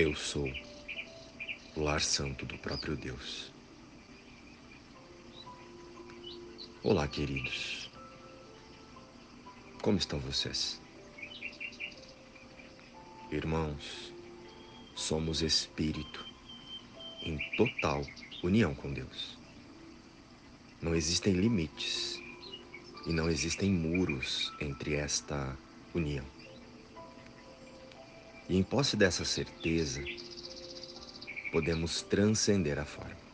Eu sou o lar santo do próprio Deus. Olá, queridos. Como estão vocês? Irmãos, somos espírito em total união com Deus. Não existem limites e não existem muros entre esta união. E em posse dessa certeza, podemos transcender a forma.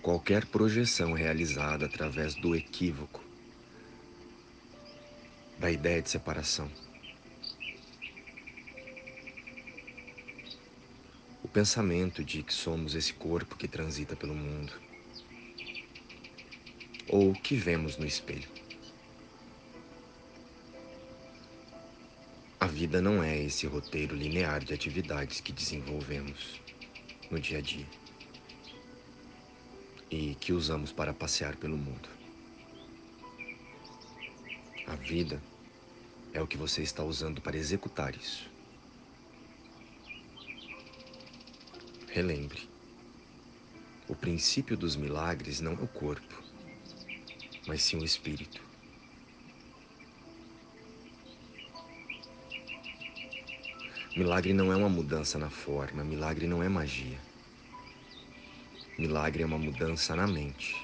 Qualquer projeção realizada através do equívoco, da ideia de separação, o pensamento de que somos esse corpo que transita pelo mundo, ou que vemos no espelho. Vida não é esse roteiro linear de atividades que desenvolvemos no dia a dia e que usamos para passear pelo mundo. A vida é o que você está usando para executar isso. Relembre: o princípio dos milagres não é o corpo, mas sim o espírito. Milagre não é uma mudança na forma, milagre não é magia. Milagre é uma mudança na mente,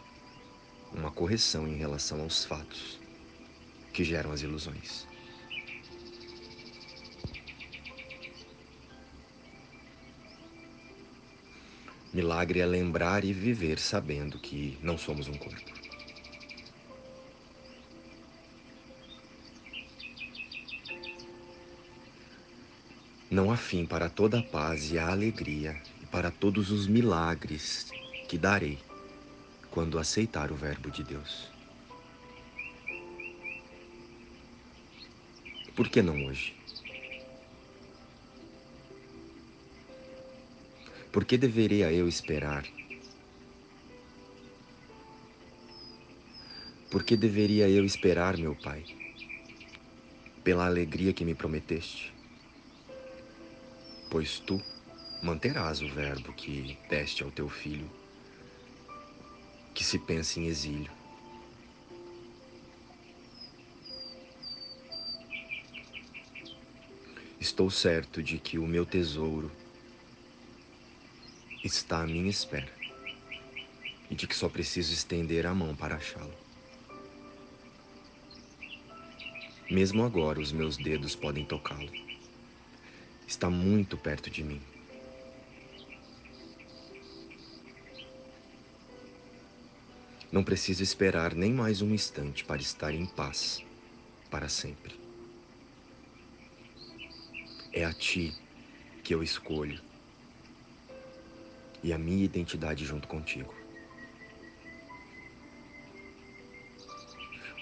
uma correção em relação aos fatos que geram as ilusões. Milagre é lembrar e viver sabendo que não somos um corpo. Não há fim para toda a paz e a alegria e para todos os milagres que darei quando aceitar o Verbo de Deus. Por que não hoje? Por que deveria eu esperar? Por que deveria eu esperar, meu Pai? Pela alegria que me prometeste? Pois tu manterás o verbo que deste ao teu filho, que se pensa em exílio. Estou certo de que o meu tesouro está à minha espera e de que só preciso estender a mão para achá-lo. Mesmo agora, os meus dedos podem tocá-lo está muito perto de mim. Não preciso esperar nem mais um instante para estar em paz para sempre. É a ti que eu escolho e a minha identidade junto contigo.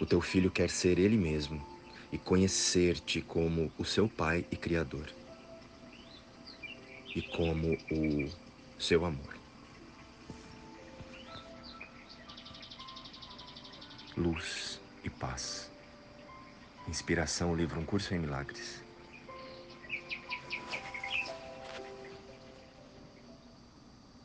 O teu filho quer ser ele mesmo e conhecer-te como o seu pai e criador e como o seu amor. Luz e paz. Inspiração, livro Um Curso em Milagres.